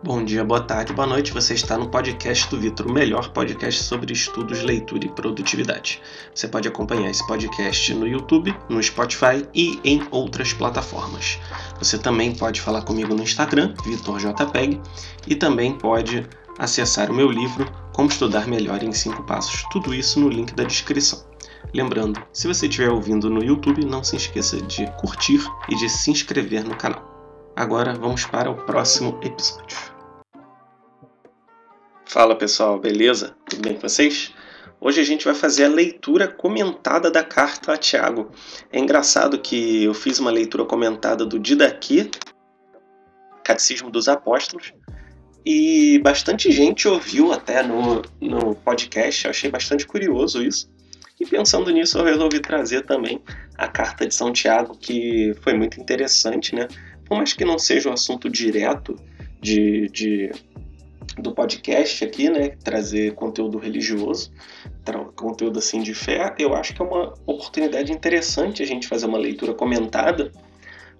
Bom dia, boa tarde, boa noite. Você está no podcast do Vitor, o melhor podcast sobre estudos, leitura e produtividade. Você pode acompanhar esse podcast no YouTube, no Spotify e em outras plataformas. Você também pode falar comigo no Instagram, VitorJPEG, e também pode acessar o meu livro Como Estudar Melhor em 5 Passos. Tudo isso no link da descrição. Lembrando, se você estiver ouvindo no YouTube, não se esqueça de curtir e de se inscrever no canal. Agora vamos para o próximo episódio. Fala pessoal, beleza? Tudo bem com vocês? Hoje a gente vai fazer a leitura comentada da carta a Tiago. É engraçado que eu fiz uma leitura comentada do Didaqui, Catecismo dos Apóstolos, e bastante gente ouviu até no, no podcast, eu achei bastante curioso isso. E pensando nisso, eu resolvi trazer também a carta de São Tiago, que foi muito interessante, né? Por mais que não seja um assunto direto de, de do podcast aqui, né, trazer conteúdo religioso, conteúdo assim de fé, eu acho que é uma oportunidade interessante a gente fazer uma leitura comentada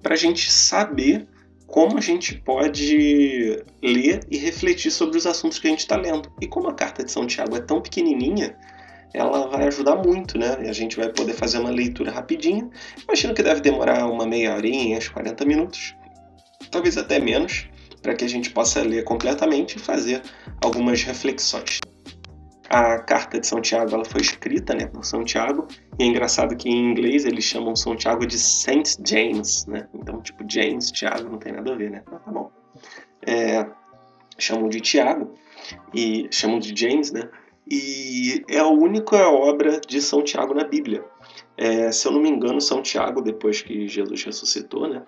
para a gente saber como a gente pode ler e refletir sobre os assuntos que a gente está lendo. E como a carta de São Tiago é tão pequenininha, ela vai ajudar muito, né? A gente vai poder fazer uma leitura rapidinha. Imagino que deve demorar uma meia horinha, uns 40 minutos talvez até menos, para que a gente possa ler completamente e fazer algumas reflexões. A carta de São Tiago ela foi escrita né, por São Tiago, e é engraçado que em inglês eles chamam São Tiago de Saint James, né? Então, tipo, James, Tiago, não tem nada a ver, né? Mas tá bom. É, chamam de Tiago, e chamam de James, né? E é a única obra de São Tiago na Bíblia. É, se eu não me engano, São Tiago, depois que Jesus ressuscitou, né?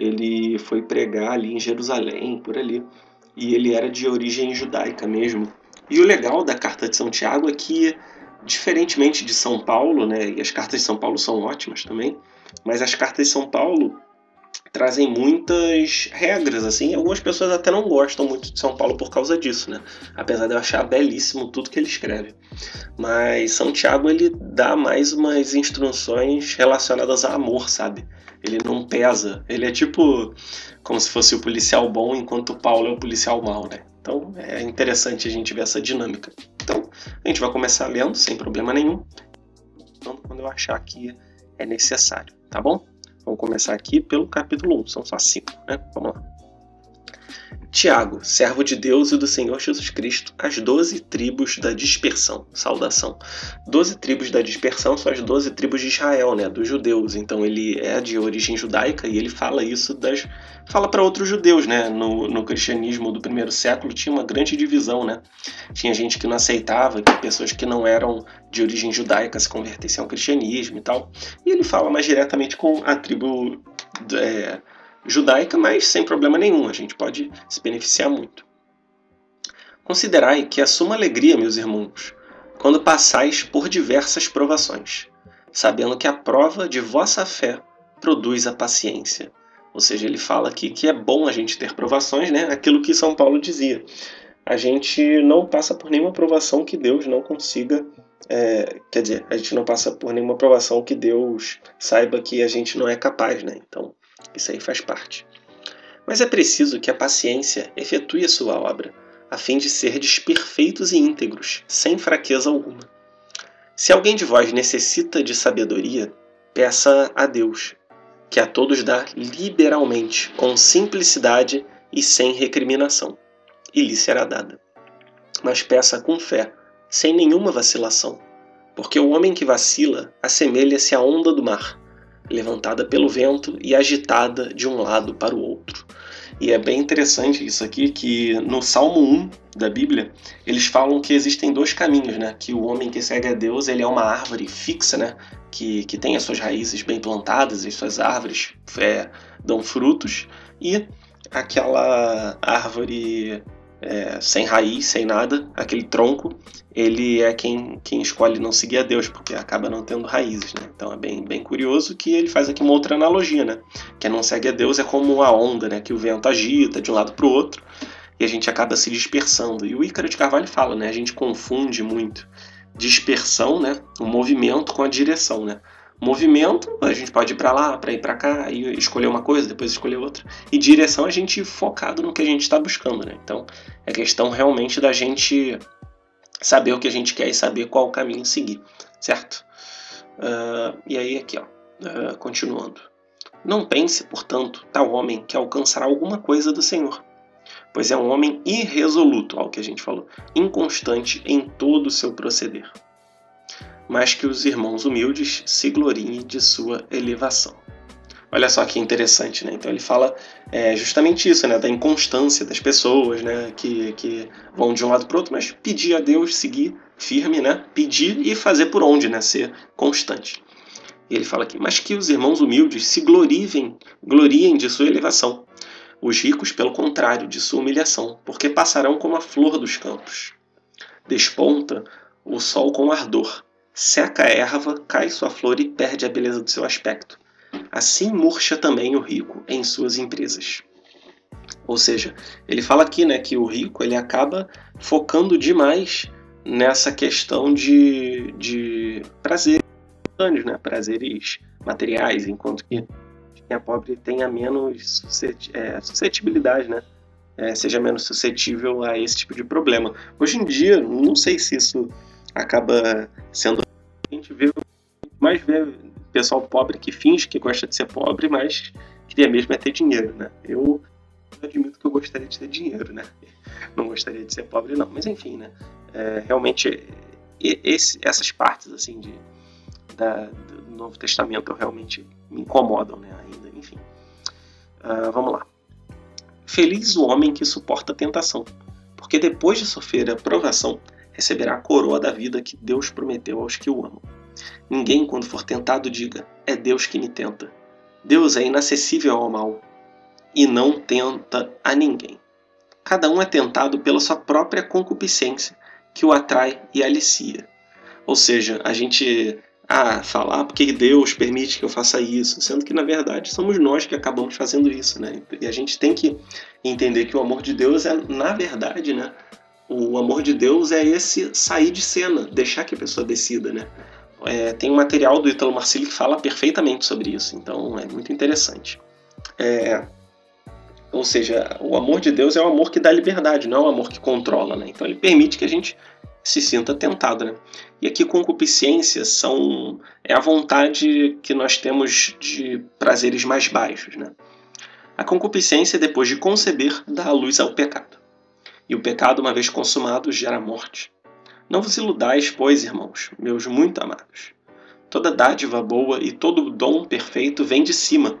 ele foi pregar ali em Jerusalém, por ali. E ele era de origem judaica mesmo. E o legal da carta de São Tiago é que, diferentemente de São Paulo, né, e as cartas de São Paulo são ótimas também, mas as cartas de São Paulo trazem muitas regras, assim. Algumas pessoas até não gostam muito de São Paulo por causa disso, né? Apesar de eu achar belíssimo tudo que ele escreve. Mas São Tiago, ele dá mais umas instruções relacionadas a amor, sabe? Ele não pesa. Ele é tipo como se fosse o policial bom, enquanto Paulo é o policial mau, né? Então é interessante a gente ver essa dinâmica. Então a gente vai começar lendo sem problema nenhum, quando eu achar que é necessário, tá bom? Vamos começar aqui pelo capítulo 1, são só cinco, né? Vamos lá. Tiago, servo de Deus e do Senhor Jesus Cristo, as doze tribos da dispersão. Saudação. Doze tribos da dispersão são as doze tribos de Israel, né, dos judeus. Então ele é de origem judaica e ele fala isso das fala para outros judeus, né? No, no cristianismo do primeiro século tinha uma grande divisão, né? Tinha gente que não aceitava que pessoas que não eram de origem judaica se convertessem ao cristianismo e tal. E ele fala mais diretamente com a tribo é, judaica, mas sem problema nenhum, a gente pode se beneficiar muito. Considerai que a suma alegria, meus irmãos, quando passais por diversas provações, sabendo que a prova de vossa fé produz a paciência. Ou seja, ele fala aqui que é bom a gente ter provações, né? Aquilo que São Paulo dizia. A gente não passa por nenhuma provação que Deus não consiga. É, quer dizer, a gente não passa por nenhuma provação que Deus saiba que a gente não é capaz, né? Então, isso aí faz parte. Mas é preciso que a paciência efetue a sua obra, a fim de serdes perfeitos e íntegros, sem fraqueza alguma. Se alguém de vós necessita de sabedoria, peça a Deus, que a todos dá liberalmente, com simplicidade e sem recriminação, e lhe será dada. Mas peça com fé, sem nenhuma vacilação, porque o homem que vacila assemelha-se à onda do mar levantada pelo vento e agitada de um lado para o outro. E é bem interessante isso aqui, que no Salmo 1 da Bíblia, eles falam que existem dois caminhos, né? Que o homem que segue a Deus, ele é uma árvore fixa, né? Que, que tem as suas raízes bem plantadas, as suas árvores é, dão frutos, e aquela árvore é, sem raiz, sem nada, aquele tronco, ele é quem, quem escolhe não seguir a Deus, porque acaba não tendo raízes, né? Então é bem, bem curioso que ele faz aqui uma outra analogia, né? Quem não segue a Deus é como a onda, né? Que o vento agita de um lado para o outro e a gente acaba se dispersando. E o Ícaro de Carvalho fala, né? A gente confunde muito dispersão, né? O movimento com a direção, né? Movimento, a gente pode ir para lá, para ir para cá, e escolher uma coisa, depois escolher outra. E direção, a gente focado no que a gente está buscando, né? Então, é questão realmente da gente saber o que a gente quer e saber qual caminho seguir, certo? Uh, e aí, aqui, ó, uh, continuando. Não pense, portanto, tal homem que alcançará alguma coisa do Senhor, pois é um homem irresoluto, ao que a gente falou, inconstante em todo o seu proceder mas que os irmãos humildes se gloriem de sua elevação. Olha só que interessante, né? Então ele fala é, justamente isso, né? Da inconstância das pessoas, né? Que, que vão de um lado para o outro, mas pedir a Deus, seguir firme, né? Pedir e fazer por onde, né? Ser constante. E ele fala aqui, mas que os irmãos humildes se gloriem, gloriem de sua elevação. Os ricos, pelo contrário, de sua humilhação, porque passarão como a flor dos campos. Desponta o sol com ardor, Seca a erva, cai sua flor e perde a beleza do seu aspecto. Assim murcha também o rico em suas empresas. Ou seja, ele fala aqui né, que o rico ele acaba focando demais nessa questão de, de prazeres, né, prazeres materiais, enquanto que quem é pobre tenha menos é, suscetibilidade, né? É, seja menos suscetível a esse tipo de problema. Hoje em dia, não sei se isso acaba sendo a gente vê mais vê pessoal pobre que finge que gosta de ser pobre, mas queria mesmo é ter dinheiro, né? Eu admito que eu gostaria de ter dinheiro, né? Não gostaria de ser pobre, não. Mas enfim, né? É, realmente, esse, essas partes, assim, de, da, do Novo Testamento realmente me incomodam, né? Ainda, enfim. Uh, vamos lá. Feliz o homem que suporta a tentação, porque depois de sofrer a provação, receberá a coroa da vida que Deus prometeu aos que o amam. Ninguém, quando for tentado, diga: É Deus que me tenta. Deus é inacessível ao mal e não tenta a ninguém. Cada um é tentado pela sua própria concupiscência, que o atrai e alicia. Ou seja, a gente ah, falar porque Deus permite que eu faça isso, sendo que na verdade somos nós que acabamos fazendo isso, né? E a gente tem que entender que o amor de Deus é, na verdade, né, o amor de Deus é esse sair de cena, deixar que a pessoa decida, né? É, tem um material do Italo Marcilli que fala perfeitamente sobre isso, então é muito interessante. É, ou seja, o amor de Deus é o amor que dá liberdade, não é o amor que controla, né? Então ele permite que a gente se sinta tentado, né? E aqui concupiscência são é a vontade que nós temos de prazeres mais baixos, né? A concupiscência, depois de conceber, dá a luz ao pecado e o pecado, uma vez consumado, gera morte. Não vos iludais, pois, irmãos, meus muito amados. Toda dádiva boa e todo dom perfeito vem de cima,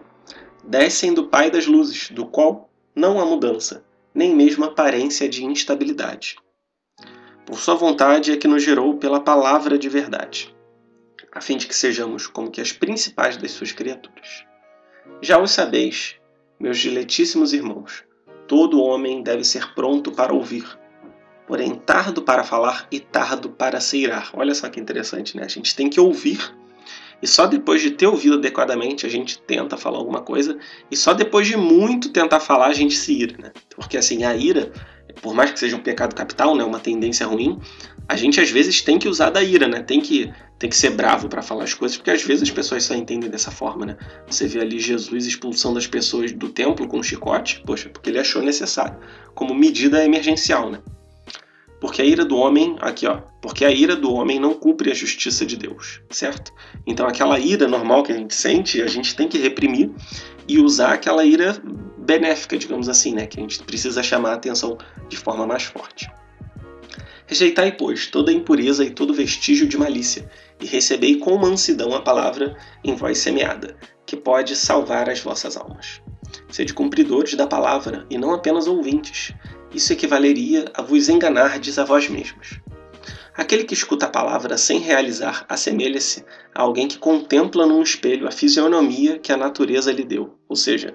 descem do Pai das luzes, do qual não há mudança, nem mesmo aparência de instabilidade. Por sua vontade é que nos gerou pela palavra de verdade, a fim de que sejamos como que as principais das suas criaturas. Já os sabeis, meus diletíssimos irmãos, Todo homem deve ser pronto para ouvir, porém tardo para falar e tardo para se irar. Olha só que interessante, né? A gente tem que ouvir e só depois de ter ouvido adequadamente a gente tenta falar alguma coisa e só depois de muito tentar falar a gente se ira, né? Porque assim, a ira, por mais que seja um pecado capital, né, uma tendência ruim, a gente às vezes tem que usar da ira, né? Tem que tem que ser bravo para falar as coisas, porque às vezes as pessoas só entendem dessa forma, né? Você vê ali Jesus expulsando as pessoas do templo com um chicote, poxa, porque ele achou necessário, como medida emergencial, né? Porque a ira do homem, aqui ó, porque a ira do homem não cumpre a justiça de Deus, certo? Então aquela ira normal que a gente sente, a gente tem que reprimir e usar aquela ira benéfica, digamos assim, né? Que a gente precisa chamar a atenção de forma mais forte. Rejeitai, pois, toda impureza e todo vestígio de malícia, e recebei com mansidão a palavra em voz semeada, que pode salvar as vossas almas. Sede cumpridores da palavra, e não apenas ouvintes. Isso equivaleria a vos enganardes a vós mesmos. Aquele que escuta a palavra sem realizar assemelha-se a alguém que contempla num espelho a fisionomia que a natureza lhe deu. Ou seja,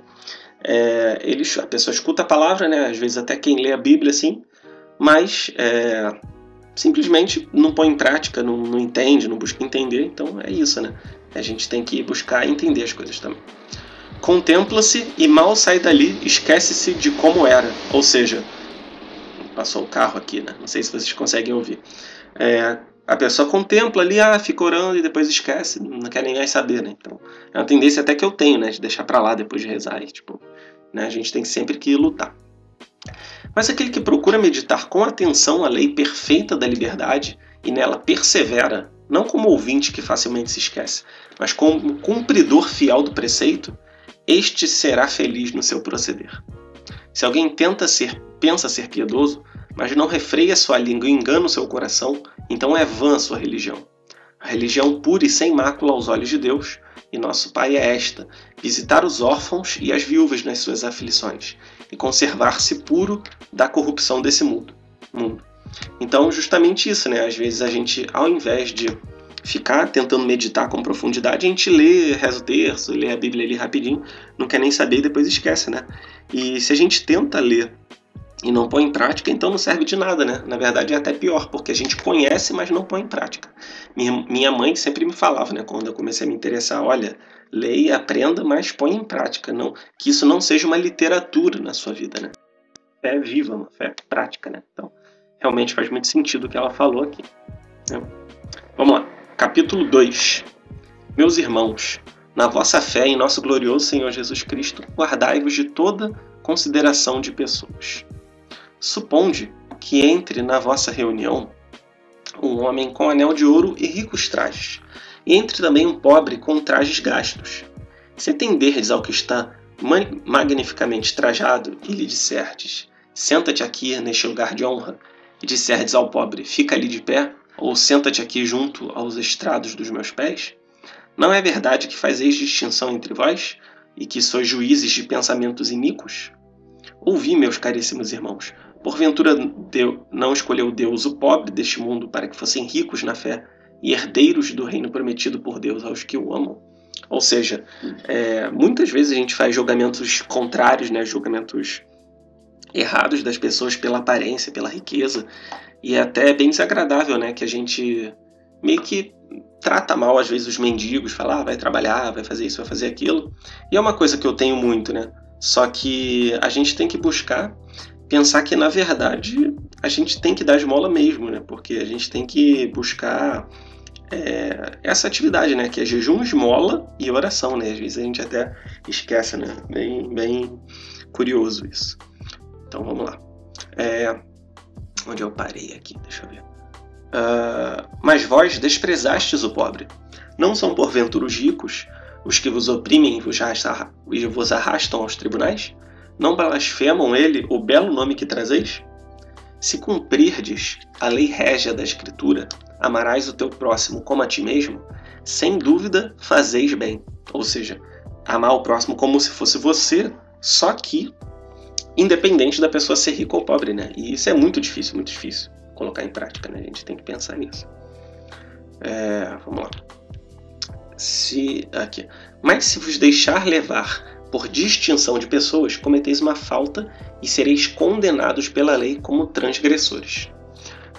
é, a pessoa escuta a palavra, né, às vezes até quem lê a Bíblia assim, mas é, simplesmente não põe em prática, não, não entende, não busca entender. Então é isso, né? A gente tem que buscar entender as coisas também. Contempla-se e mal sai dali, esquece-se de como era. Ou seja, passou o carro aqui, né? Não sei se vocês conseguem ouvir. É, a pessoa contempla ali, ah, fica orando e depois esquece, não quer nem mais saber, né? Então, é uma tendência até que eu tenho, né, de deixar para lá depois de rezar e, tipo, né, a gente tem sempre que lutar. Mas aquele que procura meditar com atenção a lei perfeita da liberdade e nela persevera, não como ouvinte que facilmente se esquece, mas como cumpridor fiel do preceito, este será feliz no seu proceder. Se alguém tenta ser, pensa ser piedoso, mas não refreia sua língua e engana o seu coração, então é vã sua religião. A religião pura e sem mácula aos olhos de Deus, e nosso Pai é esta: visitar os órfãos e as viúvas nas suas aflições, e conservar-se puro da corrupção desse mundo. mundo. Então, justamente isso, né? Às vezes a gente, ao invés de ficar tentando meditar com profundidade, a gente lê, reza o terço, lê a Bíblia ali rapidinho, não quer nem saber e depois esquece, né? E se a gente tenta ler e não põe em prática, então não serve de nada, né? Na verdade é até pior, porque a gente conhece, mas não põe em prática. Minha, mãe sempre me falava, né, quando eu comecei a me interessar, olha, leia, aprenda, mas põe em prática, não, que isso não seja uma literatura na sua vida, né? Fé viva, uma fé prática, né? Então, realmente faz muito sentido o que ela falou aqui. Né? Vamos lá, capítulo 2. Meus irmãos, na vossa fé em nosso glorioso Senhor Jesus Cristo, guardai-vos de toda consideração de pessoas Suponde que entre na vossa reunião um homem com anel de ouro e ricos trajes, e entre também um pobre com trajes gastos. Se atenderdes ao que está magnificamente trajado e lhe disserdes, senta-te aqui neste lugar de honra, e disserdes ao pobre, fica ali de pé, ou senta-te aqui junto aos estrados dos meus pés, não é verdade que fazeis distinção entre vós, e que sois juízes de pensamentos iníquos? Ouvi, meus caríssimos irmãos, Porventura Deus não escolheu Deus o pobre deste mundo para que fossem ricos na fé e herdeiros do reino prometido por Deus aos que o amam? Ou seja, é, muitas vezes a gente faz julgamentos contrários, né, julgamentos errados das pessoas pela aparência, pela riqueza, e é até bem desagradável, né, que a gente meio que trata mal às vezes os mendigos, fala, ah, vai trabalhar, vai fazer isso, vai fazer aquilo. E é uma coisa que eu tenho muito, né? Só que a gente tem que buscar pensar que na verdade a gente tem que dar esmola mesmo, né? Porque a gente tem que buscar é, essa atividade, né? Que é jejum, esmola e oração, né? Às vezes a gente até esquece, né? Bem, bem curioso isso. Então vamos lá. É, onde eu parei aqui? Deixa eu ver. Uh, mas vós desprezastes o pobre. Não são porventura os ricos os que vos oprimem e vos arrastam aos tribunais? Não blasfemam ele o belo nome que trazeis? Se cumprirdes a lei régia da Escritura, amarás o teu próximo como a ti mesmo, sem dúvida fazeis bem. Ou seja, amar o próximo como se fosse você, só que independente da pessoa ser rica ou pobre, né? E isso é muito difícil, muito difícil colocar em prática, né? A gente tem que pensar nisso. É, vamos lá. Se aqui, mas se vos deixar levar por distinção de pessoas, cometeis uma falta e sereis condenados pela lei como transgressores.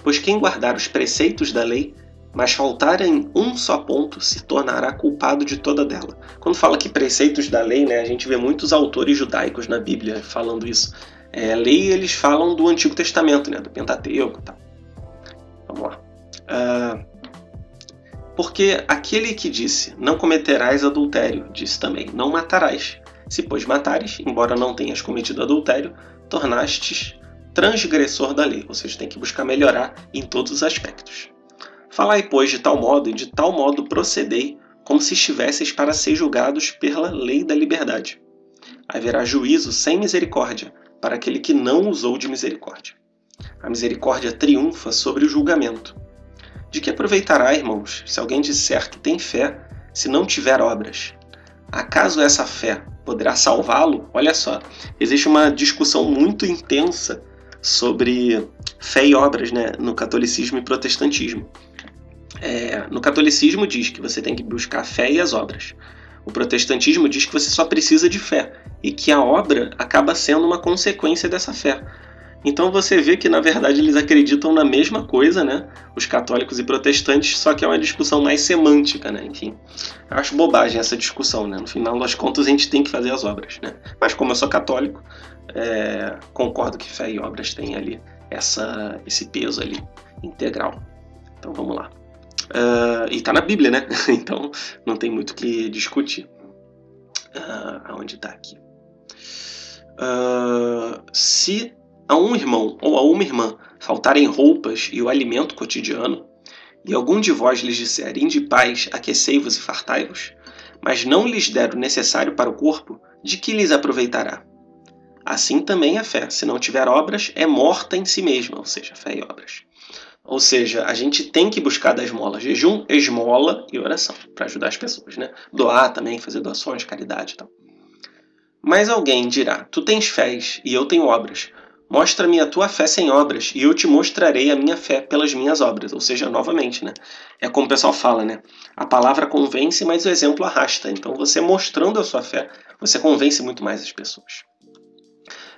Pois quem guardar os preceitos da lei, mas faltar em um só ponto, se tornará culpado de toda dela. Quando fala que preceitos da lei, né, a gente vê muitos autores judaicos na Bíblia falando isso. É, lei eles falam do Antigo Testamento, né, do Pentateuco e tal. Vamos lá. Uh, porque aquele que disse, não cometerás adultério, disse também, não matarás. Se, pois, matares, embora não tenhas cometido adultério, tornastes transgressor da lei, ou seja, tem que buscar melhorar em todos os aspectos. Falai, pois, de tal modo e de tal modo procedei, como se estivesseis para ser julgados pela lei da liberdade. Haverá juízo sem misericórdia para aquele que não usou de misericórdia. A misericórdia triunfa sobre o julgamento. De que aproveitará, irmãos, se alguém disser que tem fé, se não tiver obras? Acaso essa fé poderá salvá-lo? Olha só, existe uma discussão muito intensa sobre fé e obras né, no catolicismo e protestantismo. É, no catolicismo diz que você tem que buscar a fé e as obras. O protestantismo diz que você só precisa de fé e que a obra acaba sendo uma consequência dessa fé. Então você vê que na verdade eles acreditam na mesma coisa, né? Os católicos e protestantes, só que é uma discussão mais semântica, né? Enfim, eu acho bobagem essa discussão, né? No final das contas a gente tem que fazer as obras, né? Mas como eu sou católico, é, concordo que fé e obras têm ali essa, esse peso ali integral. Então vamos lá. Uh, e está na Bíblia, né? então não tem muito o que discutir. Uh, aonde está aqui? Uh, se a um irmão ou a uma irmã faltarem roupas e o alimento cotidiano, e algum de vós lhes disser, de paz, aquecei-vos e fartai-vos, mas não lhes der o necessário para o corpo, de que lhes aproveitará? Assim também a fé, se não tiver obras, é morta em si mesma, ou seja, fé e obras. Ou seja, a gente tem que buscar da esmola, jejum, esmola e oração, para ajudar as pessoas, né? Doar também, fazer doações, caridade e tal. Mas alguém dirá: Tu tens fés e eu tenho obras. Mostra-me a tua fé sem obras, e eu te mostrarei a minha fé pelas minhas obras. Ou seja, novamente, né? É como o pessoal fala, né? A palavra convence, mas o exemplo arrasta. Então, você mostrando a sua fé, você convence muito mais as pessoas.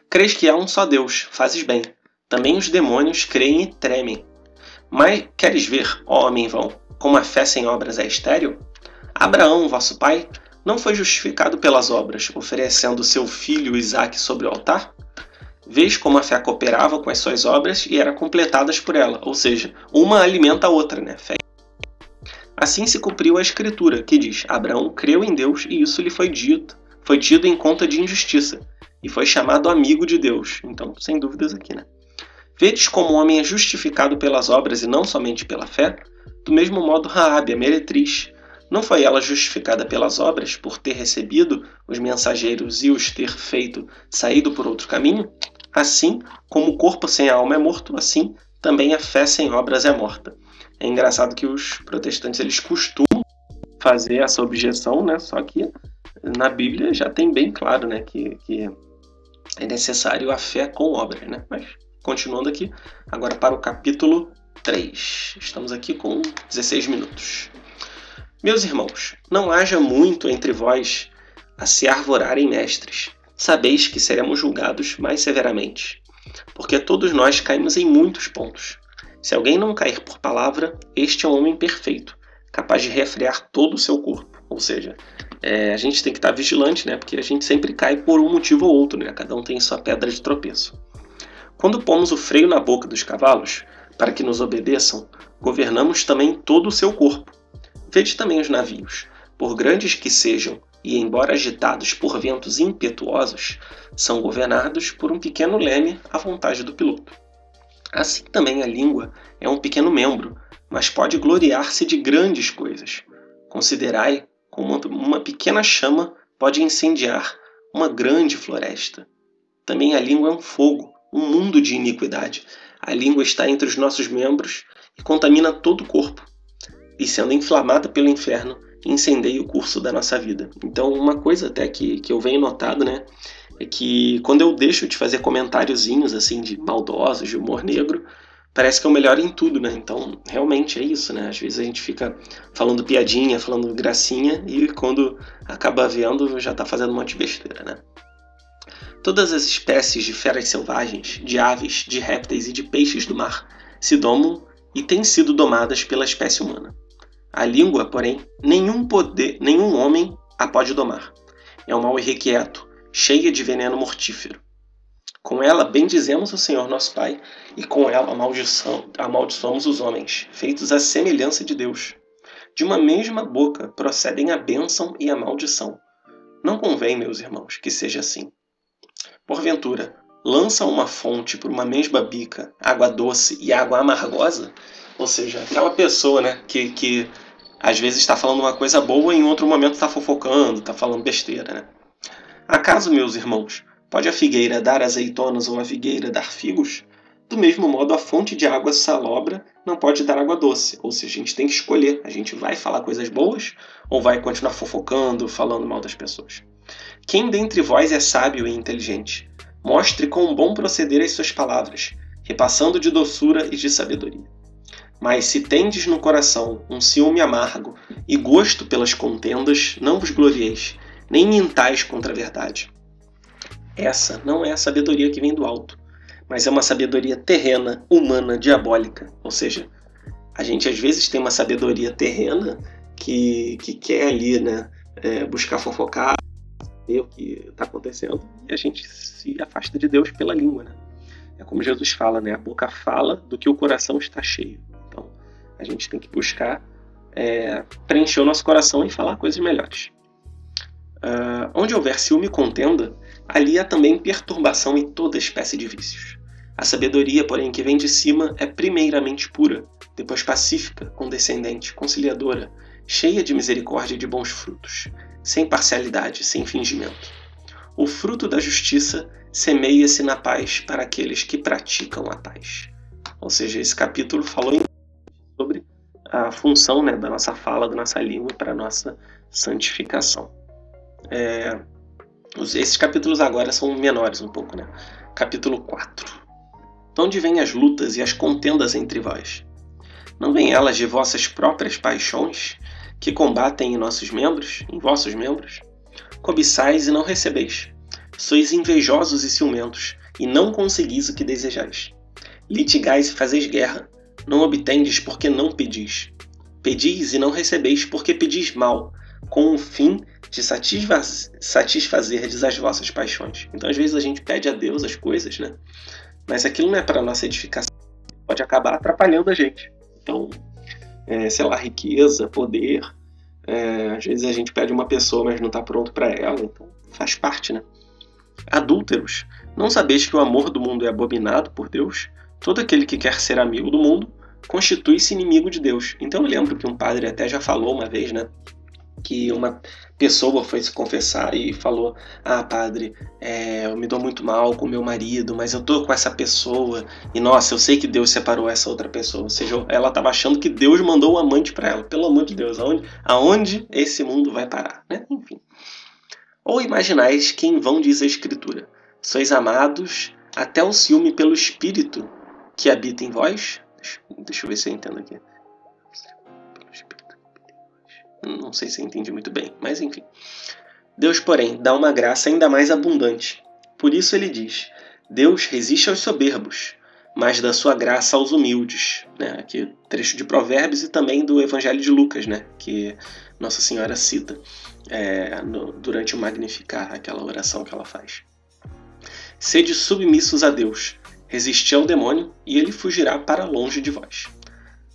Crês que há um só Deus, fazes bem. Também os demônios creem e tremem. Mas queres ver, ó homem vão, como a fé sem obras é estéril? Abraão, vosso pai, não foi justificado pelas obras, oferecendo seu filho Isaque sobre o altar? Vês como a fé cooperava com as suas obras e era completadas por ela, ou seja, uma alimenta a outra, né? Fé. Assim se cumpriu a escritura, que diz: Abraão creu em Deus e isso lhe foi dito, foi tido em conta de injustiça, e foi chamado amigo de Deus. Então, sem dúvidas aqui, né? Vedes como o homem é justificado pelas obras e não somente pela fé? Do mesmo modo, Raabe, a meretriz, não foi ela justificada pelas obras por ter recebido os mensageiros e os ter feito saído por outro caminho? Assim como o corpo sem alma é morto, assim também a fé sem obras é morta. É engraçado que os protestantes eles costumam fazer essa objeção, né? Só que na Bíblia já tem bem claro, né, que, que é necessário a fé com obras, né? Mas continuando aqui, agora para o capítulo 3. Estamos aqui com 16 minutos. Meus irmãos, não haja muito entre vós a se arvorarem mestres. Sabeis que seremos julgados mais severamente, porque todos nós caímos em muitos pontos. Se alguém não cair por palavra, este é um homem perfeito, capaz de refrear todo o seu corpo. Ou seja, é, a gente tem que estar vigilante, né? Porque a gente sempre cai por um motivo ou outro, né? Cada um tem sua pedra de tropeço. Quando pomos o freio na boca dos cavalos, para que nos obedeçam, governamos também todo o seu corpo Vede também os navios, por grandes que sejam, e embora agitados por ventos impetuosos, são governados por um pequeno leme à vontade do piloto. Assim também a língua é um pequeno membro, mas pode gloriar-se de grandes coisas. Considerai como uma pequena chama pode incendiar uma grande floresta. Também a língua é um fogo, um mundo de iniquidade. A língua está entre os nossos membros e contamina todo o corpo e sendo inflamada pelo inferno, incendeia o curso da nossa vida. Então, uma coisa até que, que eu venho notado, né, é que quando eu deixo de fazer comentáriozinhos assim de maldosos, de humor negro, parece que é o melhor em tudo, né? Então, realmente é isso, né? Às vezes a gente fica falando piadinha, falando gracinha e quando acaba vendo já tá fazendo um monte de besteira, né? Todas as espécies de feras selvagens, de aves, de répteis e de peixes do mar se domam e têm sido domadas pela espécie humana. A língua, porém, nenhum poder, nenhum homem a pode domar. É um mal irrequieto, cheia de veneno mortífero. Com ela bendizemos o Senhor nosso Pai, e com ela amaldiçoamos os homens, feitos à semelhança de Deus. De uma mesma boca procedem a bênção e a maldição. Não convém, meus irmãos, que seja assim. Porventura, lança uma fonte por uma mesma bica água doce e água amargosa? Ou seja, aquela pessoa, né, que, que às vezes está falando uma coisa boa e em outro momento está fofocando, está falando besteira, né? Acaso, meus irmãos, pode a figueira dar azeitonas ou a figueira dar figos? Do mesmo modo, a fonte de água salobra não pode dar água doce. Ou seja, a gente tem que escolher. A gente vai falar coisas boas ou vai continuar fofocando, falando mal das pessoas? Quem dentre vós é sábio e inteligente? Mostre com bom proceder as suas palavras, repassando de doçura e de sabedoria. Mas se tendes no coração um ciúme amargo e gosto pelas contendas, não vos glorieis, nem mintais contra a verdade. Essa não é a sabedoria que vem do alto, mas é uma sabedoria terrena, humana, diabólica. Ou seja, a gente às vezes tem uma sabedoria terrena que, que quer ali né, é, buscar fofocar, o que está acontecendo, e a gente se afasta de Deus pela língua. Né? É como Jesus fala, né? a boca fala do que o coração está cheio. A gente tem que buscar é, preencher o nosso coração e falar coisas melhores. Uh, onde houver ciúme e contenda, ali há também perturbação e toda espécie de vícios. A sabedoria, porém, que vem de cima é primeiramente pura, depois pacífica, condescendente, conciliadora, cheia de misericórdia e de bons frutos, sem parcialidade, sem fingimento. O fruto da justiça semeia-se na paz para aqueles que praticam a paz. Ou seja, esse capítulo falou sobre a função né, da nossa fala, da nossa língua para a nossa santificação. É, esses capítulos agora são menores um pouco, né? Capítulo 4. De onde vêm as lutas e as contendas entre vós? Não vêm elas de vossas próprias paixões, que combatem em nossos membros, em vossos membros? Cobiçais e não recebeis. Sois invejosos e ciumentos, e não conseguis o que desejais. Litigais e fazeis guerra, não obtendes porque não pedis. Pedis e não recebeis porque pedis mal, com o fim de satisfazer as vossas paixões. Então, às vezes, a gente pede a Deus as coisas, né? Mas aquilo não é para nossa edificação. Pode acabar atrapalhando a gente. Então, é, sei lá, riqueza, poder. É, às vezes a gente pede uma pessoa, mas não está pronto para ela. Então, faz parte, né? Adúlteros, não sabeis que o amor do mundo é abominado por Deus? Todo aquele que quer ser amigo do mundo constitui-se inimigo de Deus. Então eu lembro que um padre até já falou uma vez, né? Que uma pessoa foi se confessar e falou: Ah, padre, é, eu me dou muito mal com meu marido, mas eu tô com essa pessoa e nossa, eu sei que Deus separou essa outra pessoa. Ou seja, ela estava achando que Deus mandou um amante para ela. Pelo amor de Deus, aonde, aonde esse mundo vai parar? Né? Enfim. Ou imaginais que em vão diz a Escritura: Sois amados até o ciúme pelo Espírito que habita em vós? Deixa eu ver se eu entendo aqui. Não sei se eu entendi muito bem, mas enfim. Deus, porém, dá uma graça ainda mais abundante. Por isso ele diz: Deus resiste aos soberbos, mas dá sua graça aos humildes. Né? Aqui trecho de Provérbios e também do Evangelho de Lucas, né? que Nossa Senhora cita é, no, durante o Magnificar, aquela oração que ela faz. Sede submissos a Deus, resisti ao demônio, e ele fugirá para longe de vós.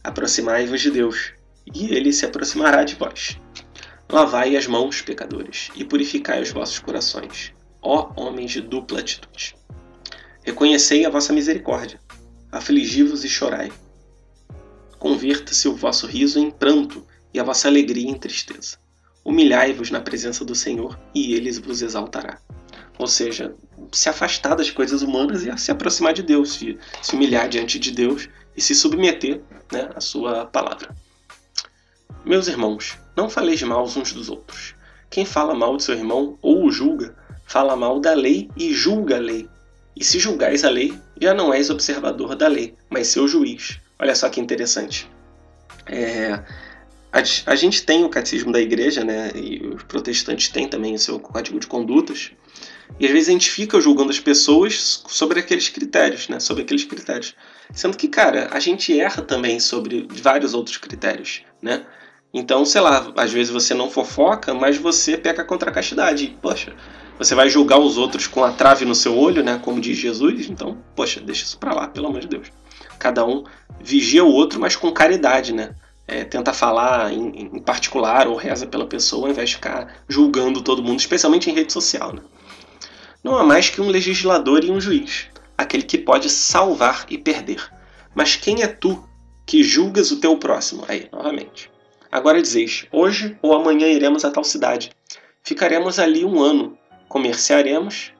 Aproximai-vos de Deus, e ele se aproximará de vós. Lavai as mãos, pecadores, e purificai os vossos corações, ó homens de dupla atitude. Reconhecei a vossa misericórdia, afligi-vos e chorai. Converta-se o vosso riso em pranto e a vossa alegria em tristeza. Humilhai-vos na presença do Senhor, e ele vos exaltará. Ou seja, se afastar das coisas humanas e se aproximar de Deus, se, humilhar diante de Deus e se submeter né, à sua palavra. Meus irmãos, não faleis mal uns dos outros. Quem fala mal de seu irmão ou o julga, fala mal da lei e julga a lei. E se julgais a lei, já não és observador da lei, mas seu juiz. Olha só que interessante. É, a, a, gente tem o catecismo da igreja, né? E os protestantes têm também o seu código de condutas. E às vezes a gente fica julgando as pessoas sobre aqueles critérios, né? Sobre aqueles critérios. Sendo que, cara, a gente erra também sobre vários outros critérios, né? Então, sei lá, às vezes você não fofoca, mas você peca contra a castidade. Poxa, você vai julgar os outros com a trave no seu olho, né? Como diz Jesus. Então, poxa, deixa isso pra lá, pelo amor de Deus. Cada um vigia o outro, mas com caridade, né? É, tenta falar em, em, particular ou reza pela pessoa ao invés de ficar julgando todo mundo, especialmente em rede social, né? Não há mais que um legislador e um juiz, aquele que pode salvar e perder. Mas quem é tu que julgas o teu próximo? Aí, novamente. Agora dizeis: Hoje ou amanhã iremos a tal cidade. Ficaremos ali um ano, comerciaremos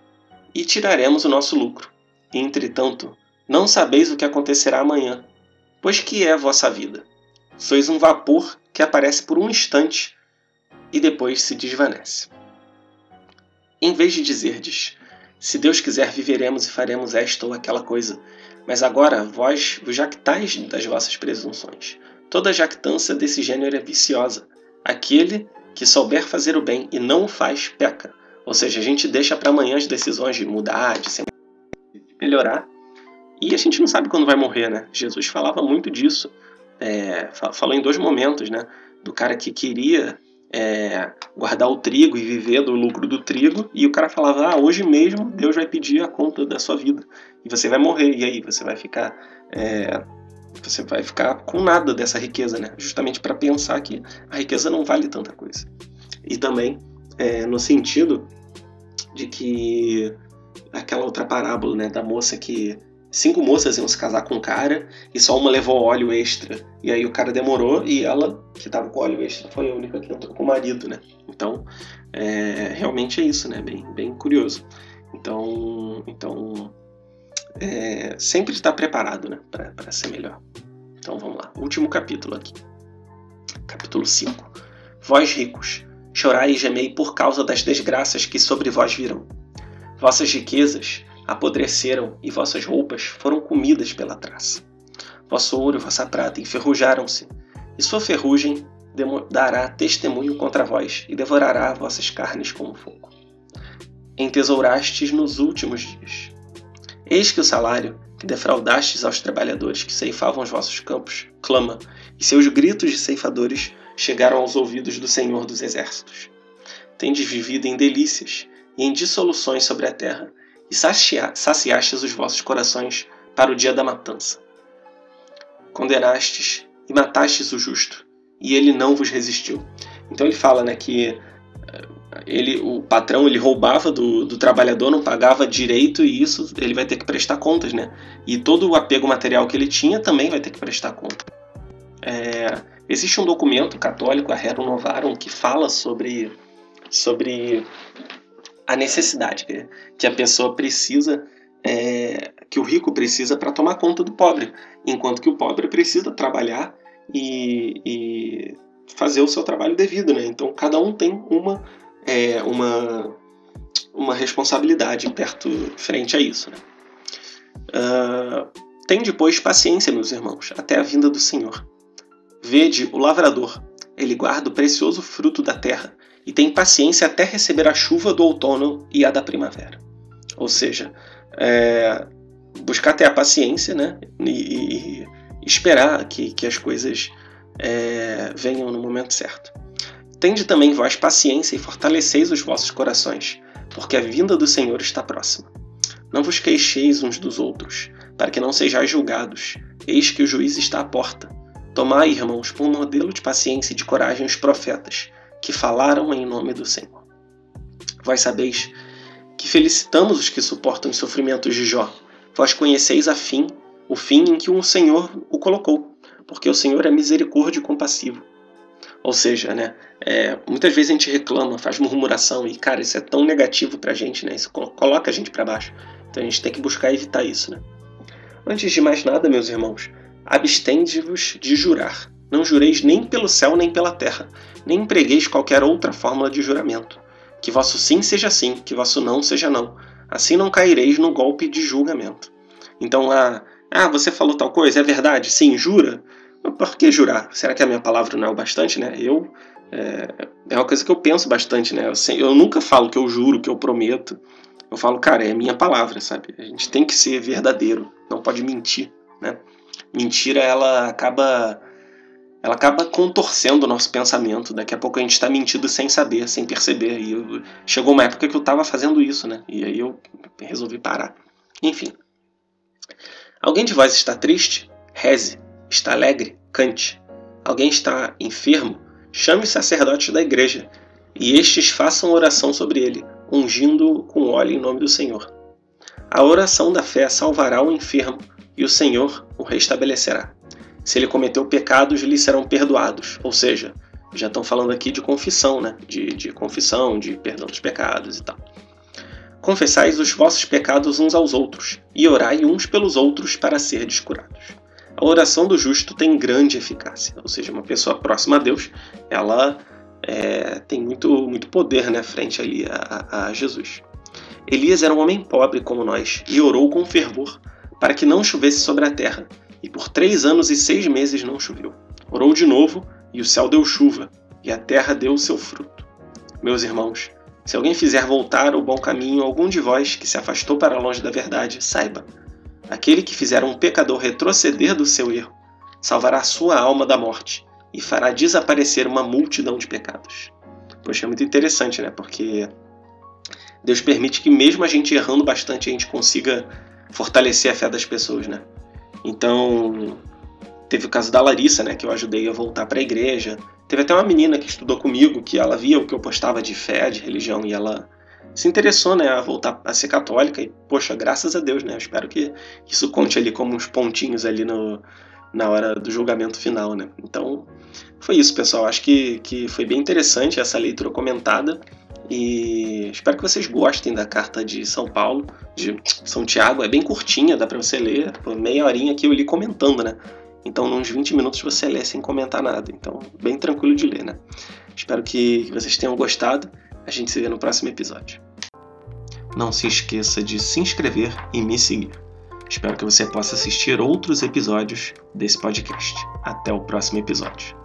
e tiraremos o nosso lucro. Entretanto, não sabeis o que acontecerá amanhã. Pois que é a vossa vida? Sois um vapor que aparece por um instante e depois se desvanece. Em vez de dizerdes, se Deus quiser, viveremos e faremos esta ou aquela coisa, mas agora vós vos jactais das vossas presunções. Toda jactância desse gênero é viciosa. Aquele que souber fazer o bem e não o faz, peca. Ou seja, a gente deixa para amanhã as decisões de mudar, de melhorar. E a gente não sabe quando vai morrer, né? Jesus falava muito disso. É, falou em dois momentos, né? Do cara que queria é, guardar o trigo e viver do lucro do trigo, e o cara falava: Ah, hoje mesmo Deus vai pedir a conta da sua vida, e você vai morrer, e aí você vai ficar é, você vai ficar com nada dessa riqueza, né? Justamente para pensar que a riqueza não vale tanta coisa. E também é, no sentido de que aquela outra parábola, né, da moça que cinco moças iam se casar com um cara e só uma levou óleo extra. E aí o cara demorou e ela, que tava com óleo extra, foi a única que entrou com o marido, né? Então, é, realmente é isso, né? Bem, bem curioso. Então, então é, sempre está preparado, né? Para ser melhor. Então vamos lá. Último capítulo aqui. Capítulo 5. Vós ricos, chorai e gemei por causa das desgraças que sobre vós virão. Vossas riquezas apodreceram e vossas roupas foram comidas pela traça. Vosso ouro e vossa prata enferrujaram-se, e sua ferrugem dará testemunho contra vós e devorará vossas carnes como fogo. Entesourastes nos últimos dias. Eis que o salário que defraudastes aos trabalhadores que ceifavam os vossos campos clama, e seus gritos de ceifadores chegaram aos ouvidos do Senhor dos Exércitos. Tendes vivido em delícias e em dissoluções sobre a terra, e saciastes os vossos corações para o dia da matança. Condenastes e matastes o justo, e ele não vos resistiu. Então ele fala né, que ele, o patrão ele roubava do, do trabalhador, não pagava direito e isso ele vai ter que prestar contas, né? E todo o apego material que ele tinha também vai ter que prestar conta. É, existe um documento católico, a Rerum Novarum, que fala sobre, sobre a necessidade que, que a pessoa precisa, é, que o rico precisa para tomar conta do pobre, enquanto que o pobre precisa trabalhar e, e fazer o seu trabalho devido, né? Então cada um tem uma é, uma uma responsabilidade perto frente a isso, né? Uh, tem depois paciência, meus irmãos, até a vinda do Senhor. Vede o lavrador, ele guarda o precioso fruto da terra e tem paciência até receber a chuva do outono e a da primavera. Ou seja, é, buscar ter a paciência né, e, e esperar que, que as coisas é, venham no momento certo. Tende também vós paciência e fortaleceis os vossos corações, porque a vinda do Senhor está próxima. Não vos queixeis uns dos outros, para que não sejais julgados. Eis que o juiz está à porta. Tomai, irmãos, por modelo de paciência e de coragem os profetas, que falaram em nome do Senhor. Vós sabeis que felicitamos os que suportam os sofrimentos de Jó. Vós conheceis a fim, o fim em que o Senhor o colocou, porque o Senhor é misericórdia e compassivo. Ou seja, né, é, muitas vezes a gente reclama, faz murmuração e, cara, isso é tão negativo pra gente, né? Isso coloca a gente para baixo. Então a gente tem que buscar evitar isso, né? Antes de mais nada, meus irmãos, abstende-vos de jurar. Não jureis nem pelo céu nem pela terra, nem empregueis qualquer outra fórmula de juramento. Que vosso sim seja sim, que vosso não seja não. Assim não caireis no golpe de julgamento. Então, ah, ah você falou tal coisa, é verdade? Sim, jura? Por que jurar? Será que a minha palavra não é o bastante, né? Eu é, é uma coisa que eu penso bastante, né? Eu, eu nunca falo que eu juro, que eu prometo. Eu falo, cara, é a minha palavra, sabe? A gente tem que ser verdadeiro, não pode mentir, né? Mentira, ela acaba ela acaba contorcendo o nosso pensamento. Daqui a pouco a gente está mentindo sem saber, sem perceber. E eu, chegou uma época que eu estava fazendo isso, né? E aí eu resolvi parar. Enfim. Alguém de vós está triste? Reze. Está alegre? Cante. Alguém está enfermo? Chame os sacerdotes da igreja, e estes façam oração sobre ele, ungindo com óleo em nome do Senhor. A oração da fé salvará o enfermo, e o Senhor o restabelecerá. Se ele cometeu pecados, lhe serão perdoados. Ou seja, já estão falando aqui de confissão, né? De, de confissão, de perdão dos pecados e tal. Confessais os vossos pecados uns aos outros, e orai uns pelos outros para serdes curados. A oração do justo tem grande eficácia, ou seja, uma pessoa próxima a Deus, ela é, tem muito, muito poder né, frente ali a, a Jesus. Elias era um homem pobre como nós e orou com fervor para que não chovesse sobre a terra, e por três anos e seis meses não choveu. Orou de novo, e o céu deu chuva, e a terra deu o seu fruto. Meus irmãos, se alguém fizer voltar o bom caminho algum de vós que se afastou para longe da verdade, saiba: aquele que fizer um pecador retroceder do seu erro, salvará sua alma da morte e fará desaparecer uma multidão de pecados. Poxa, é muito interessante, né? Porque Deus permite que, mesmo a gente errando bastante, a gente consiga fortalecer a fé das pessoas, né? Então, Teve o caso da Larissa, né, que eu ajudei a voltar para a igreja. Teve até uma menina que estudou comigo, que ela via o que eu postava de fé, de religião, e ela se interessou, né, a voltar a ser católica. E, poxa, graças a Deus, né, eu espero que isso conte ali como uns pontinhos ali no, na hora do julgamento final, né. Então, foi isso, pessoal. Acho que, que foi bem interessante essa leitura comentada. E espero que vocês gostem da carta de São Paulo, de São Tiago. É bem curtinha, dá para você ler. Por meia horinha que eu li comentando, né? Então, uns 20 minutos você lê sem comentar nada. Então, bem tranquilo de ler, né? Espero que vocês tenham gostado. A gente se vê no próximo episódio. Não se esqueça de se inscrever e me seguir. Espero que você possa assistir outros episódios desse podcast. Até o próximo episódio.